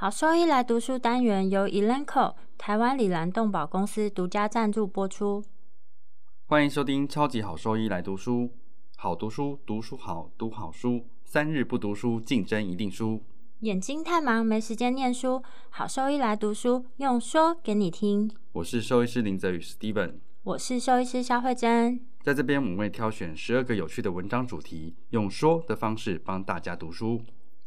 好兽医来读书单元由 Elanco 台湾里兰动保公司独家赞助播出。欢迎收听《超级好兽医来读书》，好读书，读书好，读好书，三日不读书，竞争一定输。眼睛太忙没时间念书，好兽医来读书，用说给你听。我是兽医师林泽宇 Steven，我是兽医师肖慧珍。在这边我们会挑选十二个有趣的文章主题，用说的方式帮大家读书。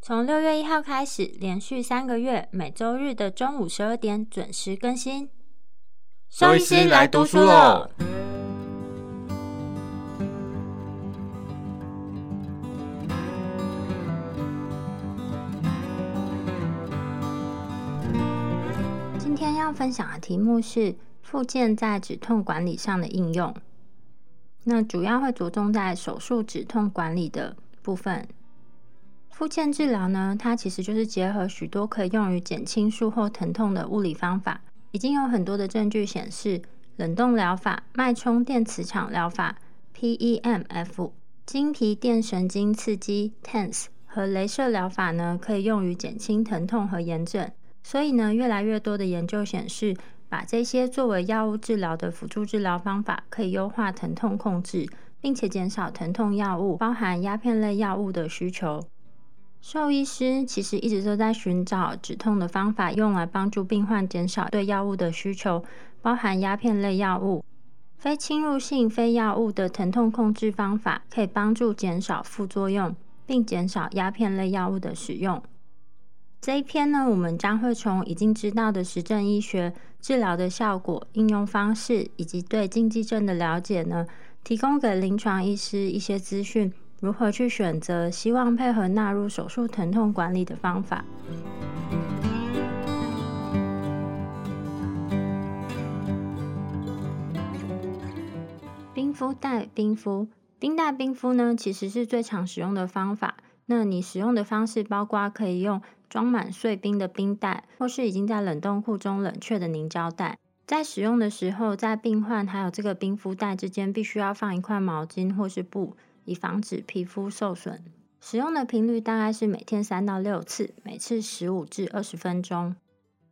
从六月一号开始，连续三个月，每周日的中午十二点准时更新。收医师来读书喽！今天要分享的题目是附件在止痛管理上的应用。那主要会着重在手术止痛管理的部分。附件治疗呢，它其实就是结合许多可以用于减轻术后疼痛的物理方法。已经有很多的证据显示，冷冻疗法、脉冲电磁场疗法 （PEMF）、经皮电神经刺激 （TENS） 和镭射疗法呢，可以用于减轻疼痛和炎症。所以呢，越来越多的研究显示，把这些作为药物治疗的辅助治疗方法，可以优化疼痛控制，并且减少疼痛药物，包含鸦片类药物的需求。兽医师其实一直都在寻找止痛的方法，用来帮助病患减少对药物的需求，包含鸦片类药物。非侵入性非药物的疼痛控制方法可以帮助减少副作用，并减少鸦片类药物的使用。这一篇呢，我们将会从已经知道的实证医学治疗的效果、应用方式以及对禁忌症的了解呢，提供给临床医师一些资讯。如何去选择希望配合纳入手术疼痛管理的方法？冰敷袋冰敷，冰袋冰敷呢，其实是最常使用的方法。那你使用的方式包括可以用装满碎冰的冰袋，或是已经在冷冻库中冷却的凝胶袋。在使用的时候，在病患还有这个冰敷袋之间，必须要放一块毛巾或是布。以防止皮肤受损，使用的频率大概是每天三到六次，每次十五至二十分钟。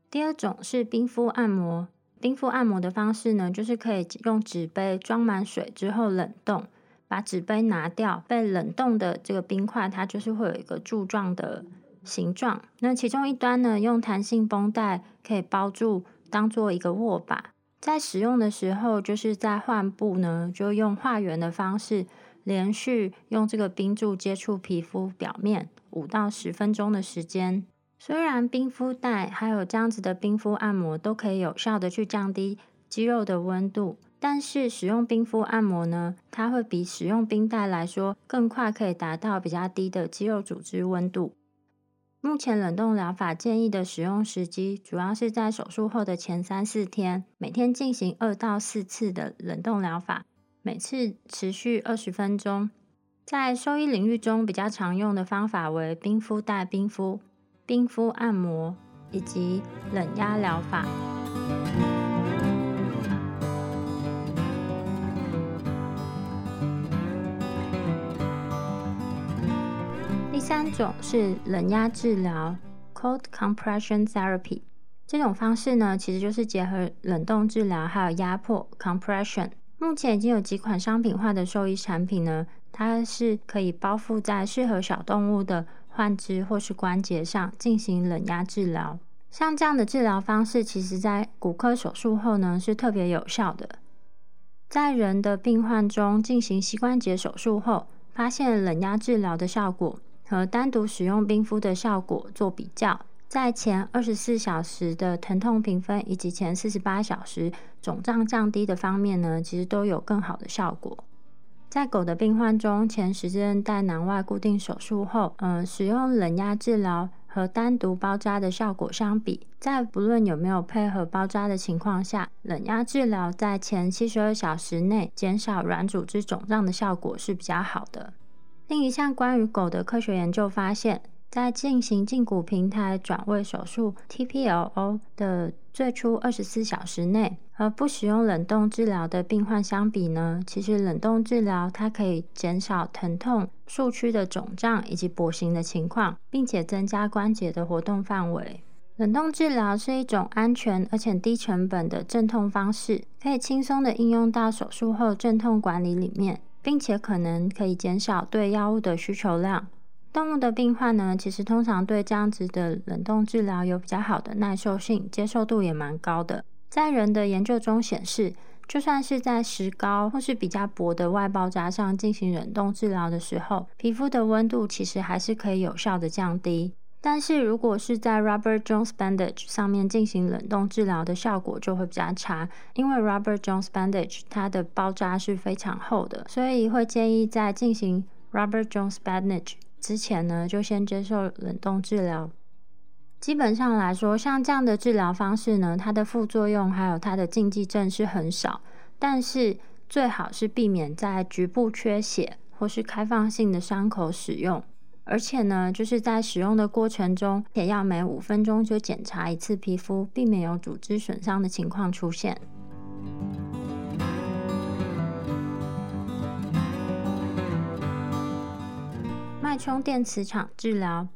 第二种是冰敷按摩，冰敷按摩的方式呢，就是可以用纸杯装满水之后冷冻，把纸杯拿掉，被冷冻的这个冰块，它就是会有一个柱状的形状。那其中一端呢，用弹性绷带可以包住，当做一个握把。在使用的时候，就是在患部呢，就用画圆的方式。连续用这个冰柱接触皮肤表面五到十分钟的时间。虽然冰敷袋还有这样子的冰敷按摩都可以有效的去降低肌肉的温度，但是使用冰敷按摩呢，它会比使用冰袋来说更快，可以达到比较低的肌肉组织温度。目前冷冻疗法建议的使用时机，主要是在手术后的前三四天，每天进行二到四次的冷冻疗法。每次持续二十分钟，在兽医领域中比较常用的方法为冰敷袋冰敷、冰敷按摩以及冷压疗法。第三种是冷压治疗 （Cold Compression Therapy）。这种方式呢，其实就是结合冷冻治疗还有压迫 （Compression）。目前已经有几款商品化的兽医产品呢，它是可以包覆在适合小动物的患肢或是关节上进行冷压治疗。像这样的治疗方式，其实在骨科手术后呢是特别有效的。在人的病患中进行膝关节手术后，发现冷压治疗的效果和单独使用冰敷的效果做比较。在前二十四小时的疼痛评分以及前四十八小时肿胀降低的方面呢，其实都有更好的效果。在狗的病患中，前十字韧带囊外固定手术后，嗯，使用冷压治疗和单独包扎的效果相比，在不论有没有配合包扎的情况下，冷压治疗在前七十二小时内减少软组织肿胀的效果是比较好的。另一项关于狗的科学研究发现。在进行胫骨平台转位手术 （TPLO） 的最初二十四小时内，和不使用冷冻治疗的病患相比呢，其实冷冻治疗它可以减少疼痛、术区的肿胀以及跛行的情况，并且增加关节的活动范围。冷冻治疗是一种安全而且低成本的镇痛方式，可以轻松的应用到手术后镇痛管理里面，并且可能可以减少对药物的需求量。动物的病患呢，其实通常对这样子的冷冻治疗有比较好的耐受性，接受度也蛮高的。在人的研究中显示，就算是在石膏或是比较薄的外包扎上进行冷冻治疗的时候，皮肤的温度其实还是可以有效的降低。但是如果是在 Rubber Jones Bandage 上面进行冷冻治疗的效果就会比较差，因为 Rubber Jones Bandage 它的包扎是非常厚的，所以会建议在进行 Rubber Jones Bandage。之前呢，就先接受冷冻治疗。基本上来说，像这样的治疗方式呢，它的副作用还有它的禁忌症是很少。但是最好是避免在局部缺血或是开放性的伤口使用。而且呢，就是在使用的过程中，也要每五分钟就检查一次皮肤，避免有组织损伤的情况出现。脉冲电磁场治疗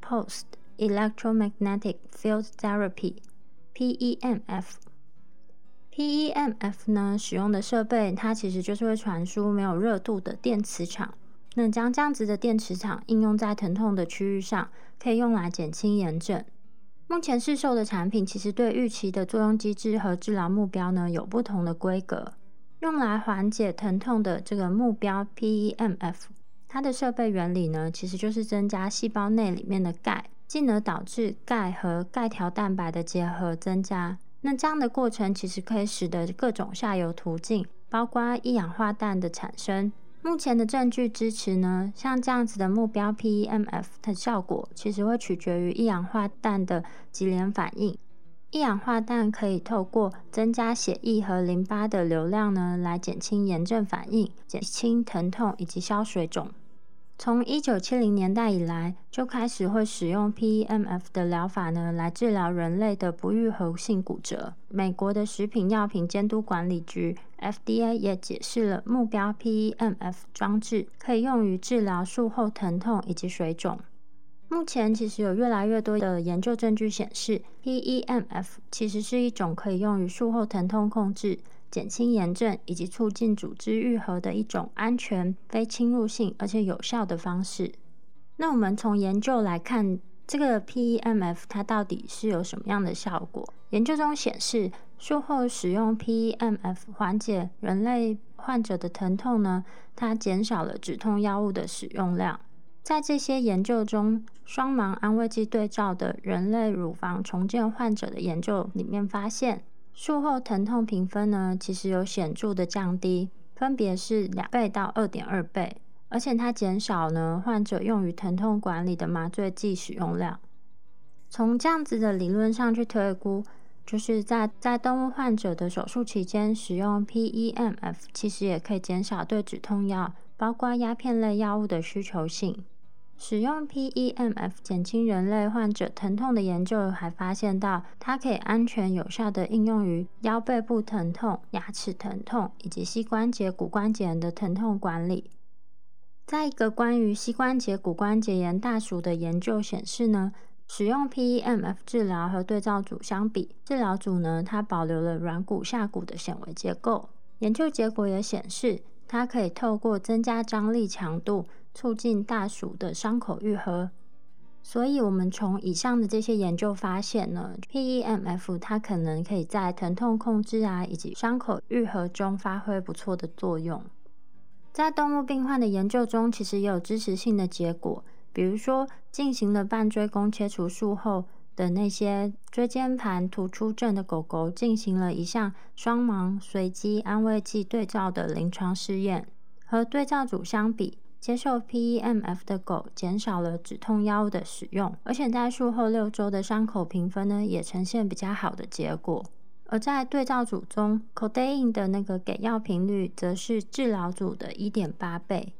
（Post Electromagnetic Field Therapy，PEMF）。PEMF 呢，使用的设备它其实就是会传输没有热度的电磁场。那将这样子的电磁场应用在疼痛的区域上，可以用来减轻炎症。目前市售的产品其实对预期的作用机制和治疗目标呢有不同的规格。用来缓解疼痛的这个目标 PEMF。它的设备原理呢，其实就是增加细胞内里面的钙，进而导致钙和钙条蛋白的结合增加。那这样的过程其实可以使得各种下游途径，包括一氧化氮的产生。目前的证据支持呢，像这样子的目标 PEMF 的效果，其实会取决于一氧化氮的级联反应。一氧化氮可以透过增加血液和淋巴的流量呢，来减轻炎症反应、减轻疼痛以及消水肿。从一九七零年代以来，就开始会使用 PEMF 的疗法呢，来治疗人类的不愈合性骨折。美国的食品药品监督管理局 FDA 也解释了目标 PEMF 装置可以用于治疗术后疼痛以及水肿。目前其实有越来越多的研究证据显示，PEMF 其实是一种可以用于术后疼痛控制。减轻炎症以及促进组织愈合的一种安全、非侵入性而且有效的方式。那我们从研究来看，这个 PEMF 它到底是有什么样的效果？研究中显示，术后使用 PEMF 缓解人类患者的疼痛呢，它减少了止痛药物的使用量。在这些研究中，双盲安慰剂对照的人类乳房重建患者的研究里面发现。术后疼痛评分呢，其实有显著的降低，分别是两倍到二点二倍，而且它减少呢患者用于疼痛管理的麻醉剂使用量。从这样子的理论上去推估，就是在在动物患者的手术期间使用 PEMF，其实也可以减少对止痛药，包括鸦片类药物的需求性。使用 PEMF 减轻人类患者疼痛的研究还发现到，它可以安全有效的应用于腰背部疼痛、牙齿疼痛以及膝关节骨关节炎的疼痛管理。在一个关于膝关节骨关节炎大鼠的研究显示呢，使用 PEMF 治疗和对照组相比，治疗组呢它保留了软骨下骨的显微结构。研究结果也显示，它可以透过增加张力强度。促进大鼠的伤口愈合，所以我们从以上的这些研究发现呢，PEMF 它可能可以在疼痛控制啊以及伤口愈合中发挥不错的作用。在动物病患的研究中，其实也有支持性的结果，比如说进行了半椎弓切除术后的那些椎间盘突出症的狗狗，进行了一项双盲随机安慰剂对照的临床试验，和对照组相比。接受 PEMF 的狗减少了止痛药物的使用，而且在术后六周的伤口评分呢，也呈现比较好的结果。而在对照组中 c o d e i n 的那个给药频率则是治疗组的一点八倍。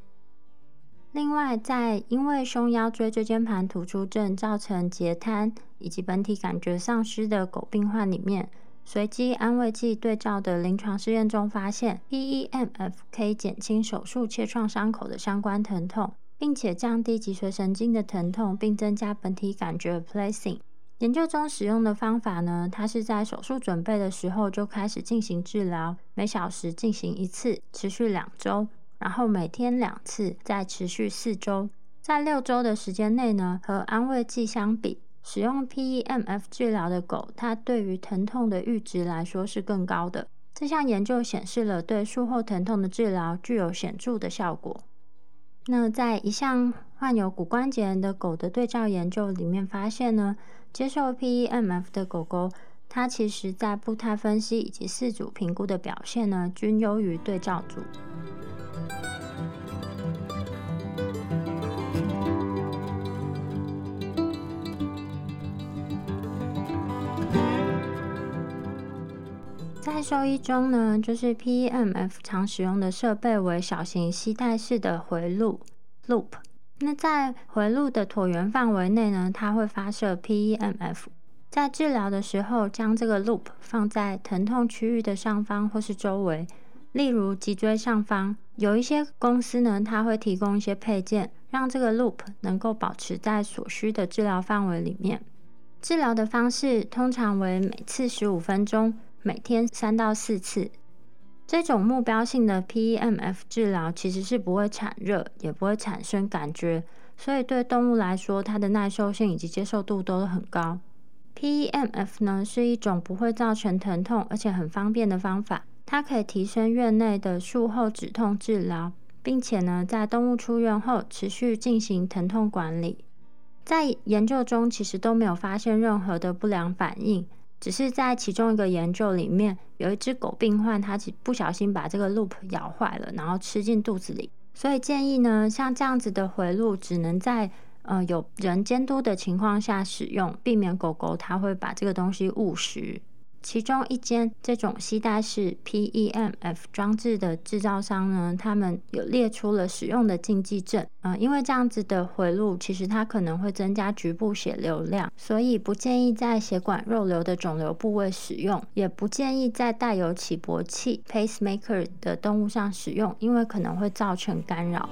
另外，在因为胸腰椎椎间盘突出症造成截瘫以及本体感觉丧失的狗病患里面。随机安慰剂对照的临床试验中发现，PEMF 可以减轻手术切创伤口的相关疼痛，并且降低脊髓神经的疼痛，并增加本体感觉 （placing）。研究中使用的方法呢，它是在手术准备的时候就开始进行治疗，每小时进行一次，持续两周，然后每天两次，再持续四周。在六周的时间内呢，和安慰剂相比，使用 PEMF 治疗的狗，它对于疼痛的阈值来说是更高的。这项研究显示了对术后疼痛的治疗具有显著的效果。那在一项患有骨关节炎的狗的对照研究里面发现呢，接受 PEMF 的狗狗，它其实在步态分析以及四组评估的表现呢，均优于对照组。在兽医中呢，就是 PEMF 常使用的设备为小型吸带式的回路 loop。那在回路的椭圆范围内呢，它会发射 PEMF。在治疗的时候，将这个 loop 放在疼痛区域的上方或是周围，例如脊椎上方。有一些公司呢，它会提供一些配件，让这个 loop 能够保持在所需的治疗范围里面。治疗的方式通常为每次十五分钟。每天三到四次，这种目标性的 PEMF 治疗其实是不会产热，也不会产生感觉，所以对动物来说，它的耐受性以及接受度都很高。PEMF 呢是一种不会造成疼痛，而且很方便的方法，它可以提升院内的术后止痛治疗，并且呢在动物出院后持续进行疼痛管理。在研究中，其实都没有发现任何的不良反应。只是在其中一个研究里面，有一只狗病患，它不小心把这个 loop 咬坏了，然后吃进肚子里。所以建议呢，像这样子的回路，只能在呃有人监督的情况下使用，避免狗狗它会把这个东西误食。其中一间这种携带式 PEMF 装置的制造商呢，他们有列出了使用的禁忌症。嗯，因为这样子的回路其实它可能会增加局部血流量，所以不建议在血管肉瘤的肿瘤部位使用，也不建议在带有起搏器 （pacemaker） 的动物上使用，因为可能会造成干扰。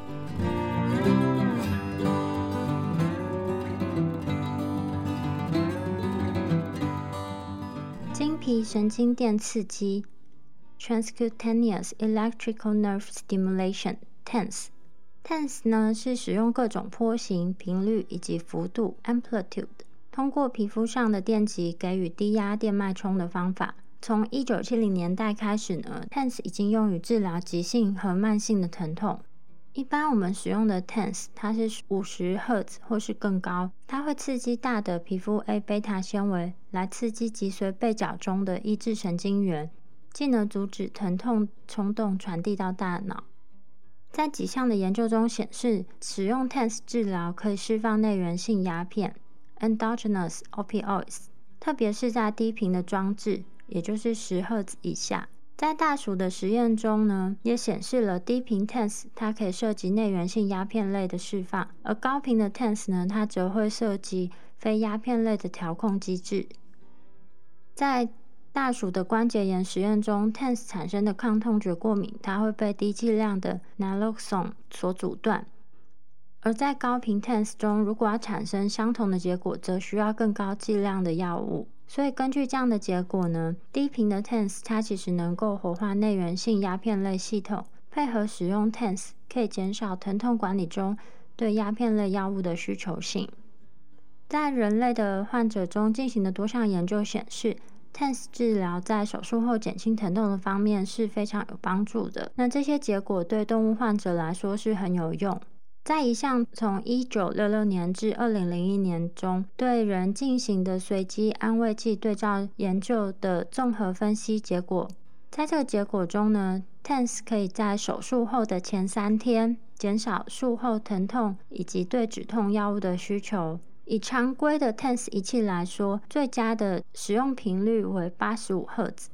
神经电刺激 （Transcutaneous Electrical Nerve Stimulation，TENS）。TENS 呢是使用各种波形、频率以及幅度 （Amplitude） 通过皮肤上的电极给予低压电脉冲的方法。从一九七零年代开始呢，TENS 已经用于治疗急性和慢性的疼痛。一般我们使用的 TENS，它是五十赫兹或是更高，它会刺激大的皮肤 A 贝塔纤维来刺激脊髓背角中的抑制神经元，进而阻止疼痛冲动传递到大脑。在几项的研究中显示，使用 TENS 治疗可以释放内源性鸦片 （endogenous opioids），特别是在低频的装置，也就是十赫兹以下。在大鼠的实验中呢，也显示了低频 tense 它可以涉及内源性鸦片类的释放，而高频的 tense 呢，它则会涉及非鸦片类的调控机制。在大鼠的关节炎实验中，tense 产生的抗痛觉过敏，它会被低剂量的 naloxone 所阻断；而在高频 tense 中，如果要产生相同的结果，则需要更高剂量的药物。所以根据这样的结果呢，低频的 TENS 它其实能够活化内源性鸦片类系统，配合使用 TENS 可以减少疼痛管理中对鸦片类药物的需求性。在人类的患者中进行的多项研究显示，TENS 治疗在手术后减轻疼痛的方面是非常有帮助的。那这些结果对动物患者来说是很有用。在一项从一九六六年至二零零一年中对人进行的随机安慰剂对照研究的综合分析结果，在这个结果中呢，TENS 可以在手术后的前三天减少术后疼痛以及对止痛药物的需求。以常规的 TENS 仪器来说，最佳的使用频率为八十五赫兹。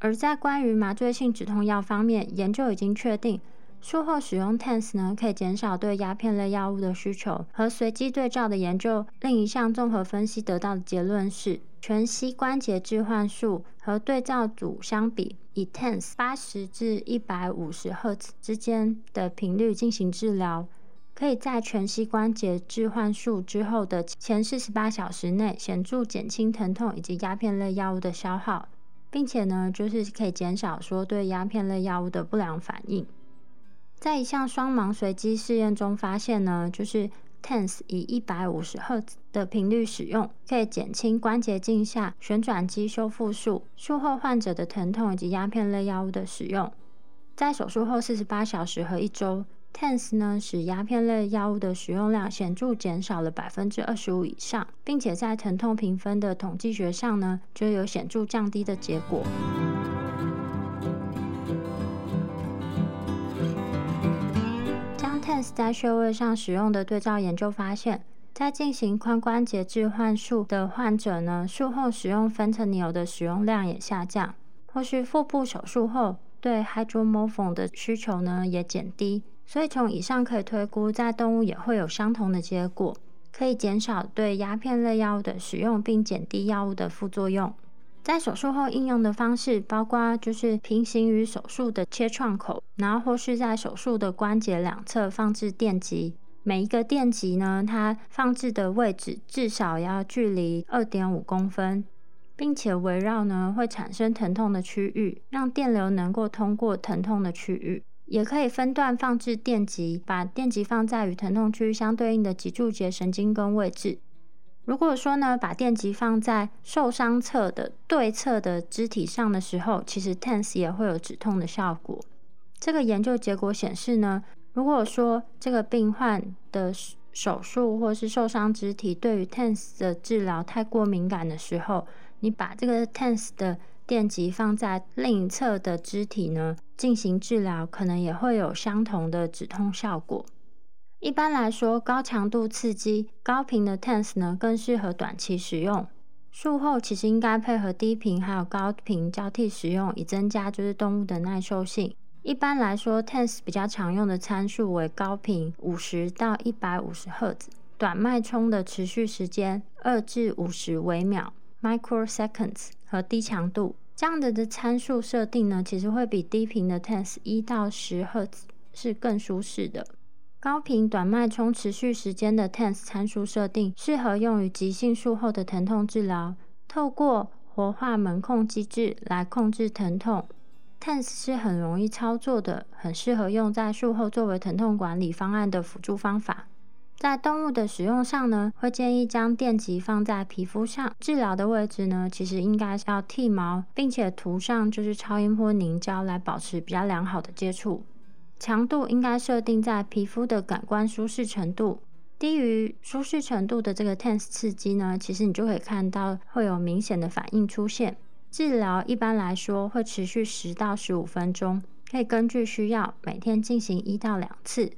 而在关于麻醉性止痛药方面，研究已经确定。术后使用 TENS 呢，可以减少对鸦片类药物的需求。和随机对照的研究另一项综合分析得到的结论是，全膝关节置换术和对照组相比，以 TENS 八十至一百五十赫兹之间的频率进行治疗，可以在全膝关节置换术之后的前四十八小时内显著减轻疼痛以及鸦片类药物的消耗，并且呢，就是可以减少说对鸦片类药物的不良反应。在一项双盲随机试验中发现呢，就是 TENS 以一百五十赫兹的频率使用，可以减轻关节镜下旋转肌修复术术后患者的疼痛以及鸦片类药物的使用。在手术后四十八小时和一周，TENS 呢使鸦片类药物的使用量显著减少了百分之二十五以上，并且在疼痛评分的统计学上呢，就有显著降低的结果。TENS 在穴位上使用的对照研究发现，在进行髋关节置换术的患者呢，术后使用 Fentanyl 的使用量也下降，或是腹部手术后对 Hydromorphone 的需求呢也减低。所以从以上可以推估，在动物也会有相同的结果，可以减少对鸦片类药物的使用，并减低药物的副作用。在手术后应用的方式包括，就是平行于手术的切创口，然后或是在手术的关节两侧放置电极。每一个电极呢，它放置的位置至少要距离二点五公分，并且围绕呢会产生疼痛的区域，让电流能够通过疼痛的区域。也可以分段放置电极，把电极放在与疼痛区域相对应的脊柱节神经根位置。如果说呢，把电极放在受伤侧的对侧的肢体上的时候，其实 TENS 也会有止痛的效果。这个研究结果显示呢，如果说这个病患的手术或是受伤肢体对于 TENS 的治疗太过敏感的时候，你把这个 TENS 的电极放在另一侧的肢体呢进行治疗，可能也会有相同的止痛效果。一般来说，高强度刺激、高频的 TENS 呢，更适合短期使用。术后其实应该配合低频还有高频交替使用，以增加就是动物的耐受性。一般来说，TENS 比较常用的参数为高频五十到一百五十赫兹，短脉冲的持续时间二至五十微秒 （microseconds） 和低强度这样的的参数设定呢，其实会比低频的 TENS 一到十赫兹是更舒适的。高频短脉冲持续时间的 TENS 参数设定，适合用于急性术后的疼痛治疗。透过活化门控机制来控制疼痛，TENS 是很容易操作的，很适合用在术后作为疼痛管理方案的辅助方法。在动物的使用上呢，会建议将电极放在皮肤上，治疗的位置呢，其实应该是要剃毛，并且涂上就是超音波凝胶来保持比较良好的接触。强度应该设定在皮肤的感官舒适程度，低于舒适程度的这个 TENS 刺激呢，其实你就可以看到会有明显的反应出现。治疗一般来说会持续十到十五分钟，可以根据需要每天进行一到两次。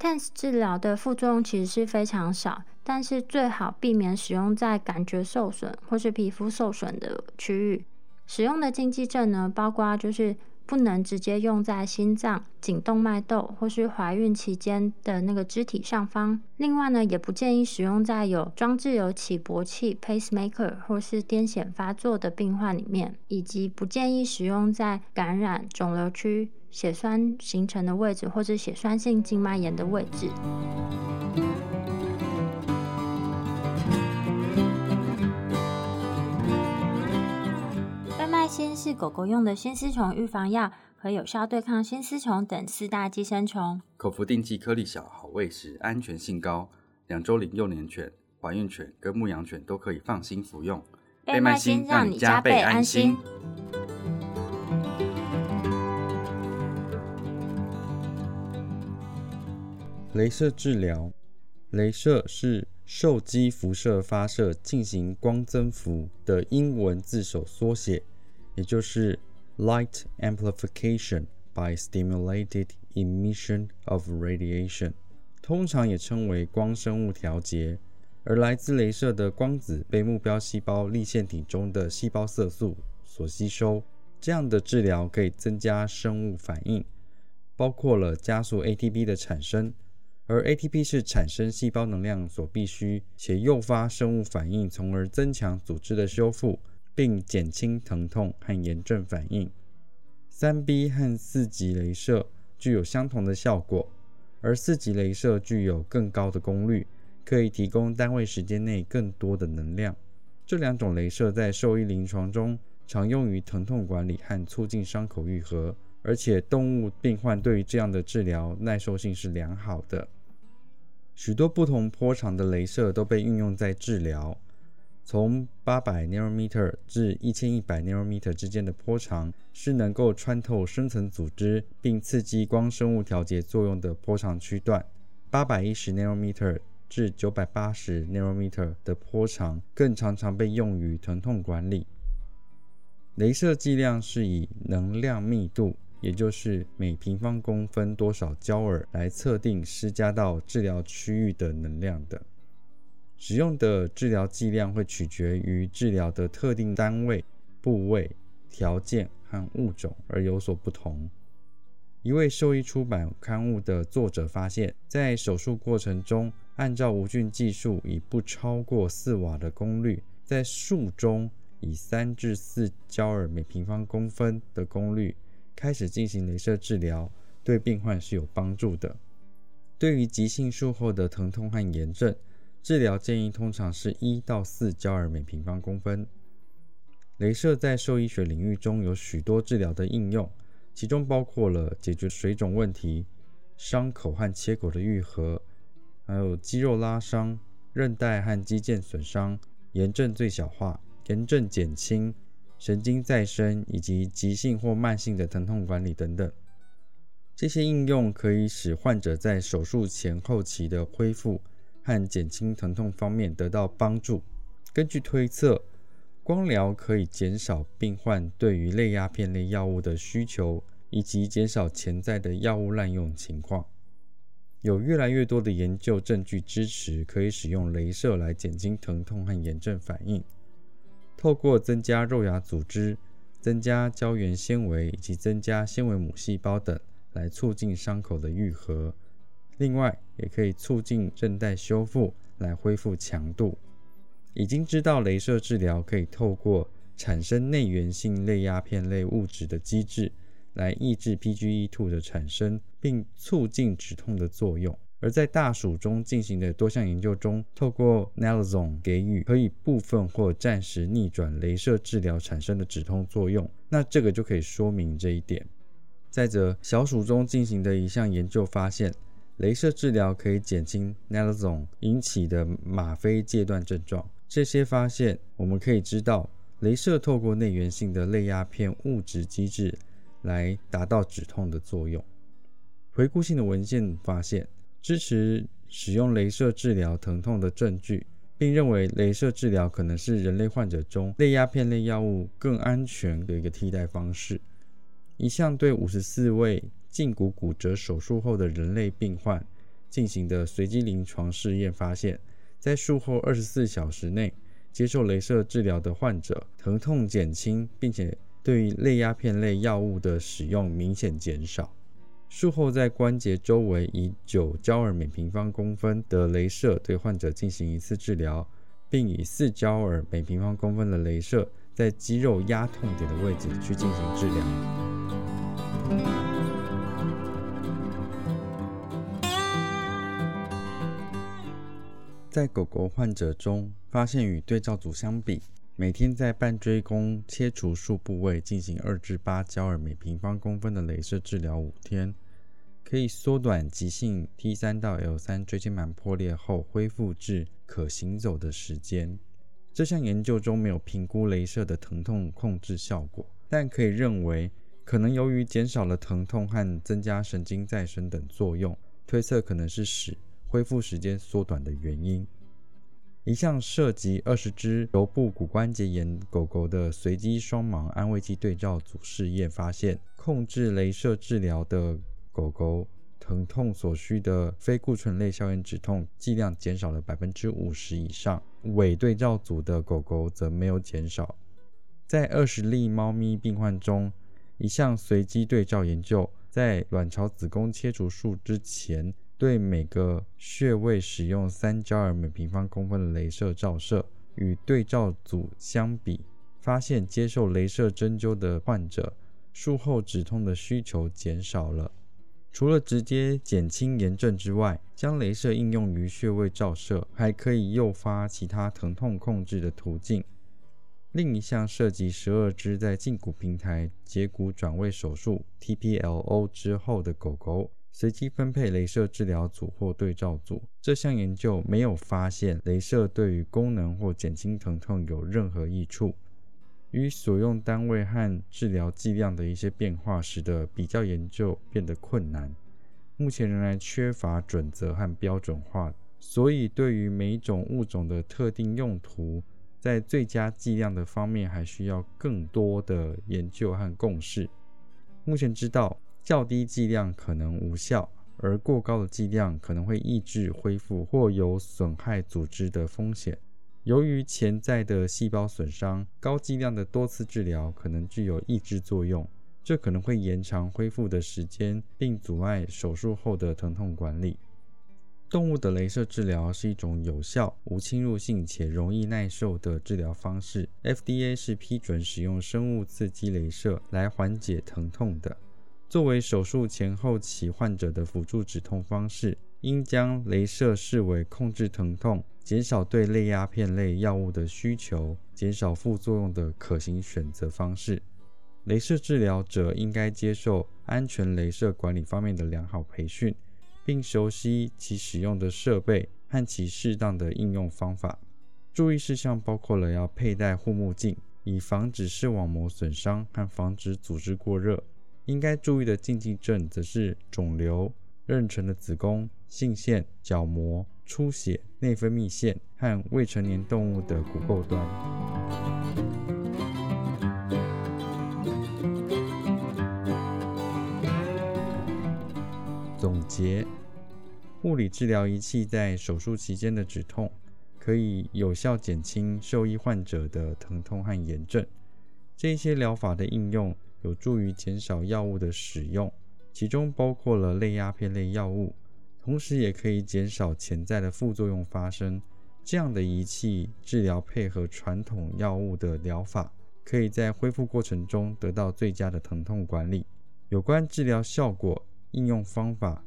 TENS 治疗的副作用其实是非常少，但是最好避免使用在感觉受损或是皮肤受损的区域。使用的禁忌症呢，包括就是。不能直接用在心脏、颈动脉窦或是怀孕期间的那个肢体上方。另外呢，也不建议使用在有装置有起搏器 （pacemaker） 或是癫痫发作的病患里面，以及不建议使用在感染肿瘤区、血栓形成的位置或者血栓性静脉炎的位置。锌是狗狗用的新丝虫预防药，可有效对抗新丝虫等四大寄生虫。口服定剂，颗粒小，好喂食，安全性高。两周龄幼年犬、怀孕犬跟牧羊犬都可以放心服用。贝麦新让你加倍安心。镭射治疗，镭射是受激辐射发射进行光增幅的英文字首缩写。也就是 light amplification by stimulated emission of radiation，通常也称为光生物调节。而来自镭射的光子被目标细胞粒线体中的细胞色素所吸收。这样的治疗可以增加生物反应，包括了加速 ATP 的产生，而 ATP 是产生细胞能量所必须，且诱发生物反应，从而增强组织的修复。并减轻疼痛和炎症反应。三 B 和四级镭射具有相同的效果，而四级镭射具有更高的功率，可以提供单位时间内更多的能量。这两种镭射在兽医临床中常用于疼痛管理和促进伤口愈合，而且动物病患对于这样的治疗耐受性是良好的。许多不同波长的镭射都被运用在治疗。从八百 nanometer 至一千一百 nanometer 之间的波长是能够穿透深层组织并刺激光生物调节作用的波长区段。八百一十 nanometer 至九百八十 nanometer 的波长更常常被用于疼痛管理。镭射剂量是以能量密度，也就是每平方公分多少焦耳来测定施加到治疗区域的能量的。使用的治疗剂量会取决于治疗的特定单位、部位、条件和物种而有所不同。一位兽医出版刊物的作者发现，在手术过程中，按照无菌技术以不超过四瓦的功率，在术中以三至四焦耳每平方公分的功率开始进行镭射治疗，对病患是有帮助的。对于急性术后的疼痛和炎症，治疗建议通常是一到四焦耳每平方公分。镭射在兽医学领域中有许多治疗的应用，其中包括了解决水肿问题、伤口和切口的愈合，还有肌肉拉伤、韧带和肌腱损伤、炎症最小化、炎症减轻、神经再生以及急性或慢性的疼痛管理等等。这些应用可以使患者在手术前后期的恢复。和减轻疼痛方面得到帮助。根据推测，光疗可以减少病患对于类鸦片类药物的需求，以及减少潜在的药物滥用情况。有越来越多的研究证据支持可以使用镭射来减轻疼痛和炎症反应。透过增加肉芽组织、增加胶原纤维以及增加纤维母细胞等，来促进伤口的愈合。另外，也可以促进韧带修复，来恢复强度。已经知道，镭射治疗可以透过产生内源性类鸦片类物质的机制，来抑制 PGE2 的产生，并促进止痛的作用。而在大鼠中进行的多项研究中，透过 naloxone 给予可以部分或暂时逆转镭射治疗产生的止痛作用。那这个就可以说明这一点。再者，小鼠中进行的一项研究发现。镭射治疗可以减轻 naloxone 引起的吗啡戒断症状。这些发现，我们可以知道，镭射透过内源性的类鸦片物质机制来达到止痛的作用。回顾性的文献发现，支持使用镭射治疗疼痛的证据，并认为镭射治疗可能是人类患者中类鸦片类药物更安全的一个替代方式。一项对五十四位。胫骨骨折手术后的人类病患进行的随机临床试验发现，在术后二十四小时内接受镭射治疗的患者，疼痛减轻，并且对于类鸦片类药物的使用明显减少。术后在关节周围以九焦耳每平方公分的镭射对患者进行一次治疗，并以四焦耳每平方公分的镭射在肌肉压痛点的位置去进行治疗。在狗狗患者中，发现与对照组相比，每天在半椎弓切除术部位进行二至八焦耳每平方公分的镭射治疗五天，可以缩短急性 T 三到 L 三椎间盘破裂后恢复至可行走的时间。这项研究中没有评估镭射的疼痛控制效果，但可以认为可能由于减少了疼痛和增加神经再生等作用，推测可能是使。恢复时间缩短的原因。一项涉及二十只头部骨关节炎狗狗的随机双盲安慰剂对照组试验发现，控制镭射治疗的狗狗疼痛所需的非固醇类消炎止痛剂量减少了百分之五十以上，伪对照组的狗狗则没有减少。在二十例猫咪病患中，一项随机对照研究在卵巢子宫切除术之前。对每个穴位使用三焦耳每平方公分的镭射照射，与对照组相比，发现接受镭射针灸的患者术后止痛的需求减少了。除了直接减轻炎症之外，将镭射应用于穴位照射，还可以诱发其他疼痛控制的途径。另一项涉及十二只在胫骨平台截骨转位手术 （TPLO） 之后的狗狗，随机分配镭射治疗组或对照组。这项研究没有发现镭射对于功能或减轻疼痛有任何益处。与所用单位和治疗剂量的一些变化，使得比较研究变得困难。目前仍然缺乏准则和标准化，所以对于每种物种的特定用途，在最佳剂量的方面，还需要更多的研究和共识。目前知道，较低剂量可能无效，而过高的剂量可能会抑制恢复或有损害组织的风险。由于潜在的细胞损伤，高剂量的多次治疗可能具有抑制作用，这可能会延长恢复的时间，并阻碍手术后的疼痛管理。动物的镭射治疗是一种有效、无侵入性且容易耐受的治疗方式。FDA 是批准使用生物刺激镭射来缓解疼痛的。作为手术前后期患者的辅助止痛方式，应将镭射视为控制疼痛。减少对类鸦片类药物的需求，减少副作用的可行选择方式。镭射治疗者应该接受安全镭射管理方面的良好培训，并熟悉其使用的设备和其适当的应用方法。注意事项包括了要佩戴护目镜，以防止视网膜损伤和防止组织过热。应该注意的禁忌症则是肿瘤、妊娠的子宫、性腺、角膜。出血、内分泌腺和未成年动物的骨构端。总结：物理治疗仪器在手术期间的止痛，可以有效减轻受益患者的疼痛和炎症。这些疗法的应用有助于减少药物的使用，其中包括了类鸦片类药物。同时也可以减少潜在的副作用发生。这样的仪器治疗配合传统药物的疗法，可以在恢复过程中得到最佳的疼痛管理。有关治疗效果、应用方法、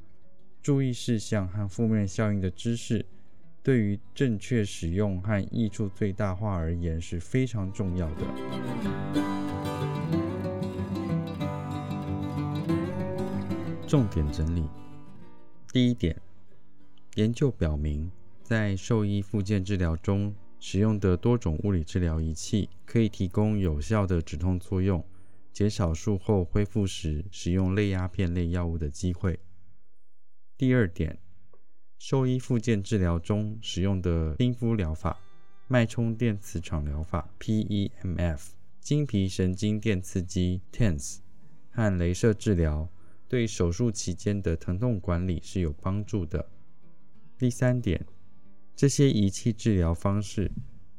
注意事项和负面效应的知识，对于正确使用和益处最大化而言是非常重要的。重点整理。第一点，研究表明，在兽医复健治疗中使用的多种物理治疗仪器可以提供有效的止痛作用，减少术后恢复时使用类鸦片类药物的机会。第二点，兽医复健治疗中使用的冰敷疗法、脉冲电磁场疗法 （PEMF）、经皮神经电刺激 （TENS） 和镭射治疗。对手术期间的疼痛管理是有帮助的。第三点，这些仪器治疗方式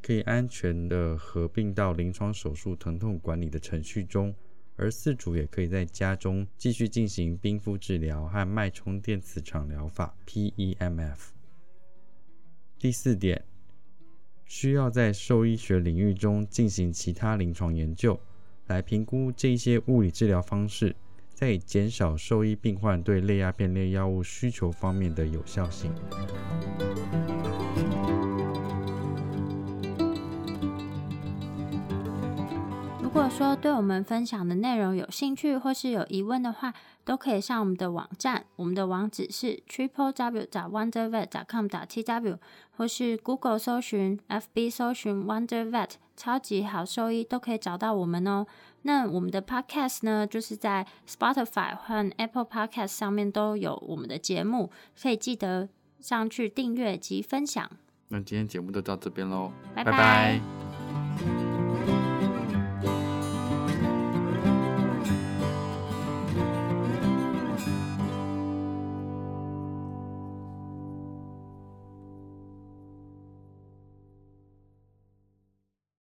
可以安全的合并到临床手术疼痛管理的程序中，而饲主也可以在家中继续进行冰敷治疗和脉冲电磁场疗法 （PEMF）。第四点，需要在兽医学领域中进行其他临床研究，来评估这些物理治疗方式。在减少兽医病患对类鸦片类药物需求方面的有效性。如果说对我们分享的内容有兴趣或是有疑问的话，都可以上我们的网站，我们的网址是 triple w 打 wonder vet com 打 t w，或是 Google 搜寻、FB 搜寻 Wonder Vet 超级好兽医，都可以找到我们哦。那我们的 Podcast 呢，就是在 Spotify 和 Apple Podcast 上面都有我们的节目，可以记得上去订阅及分享。那今天节目就到这边喽，拜拜。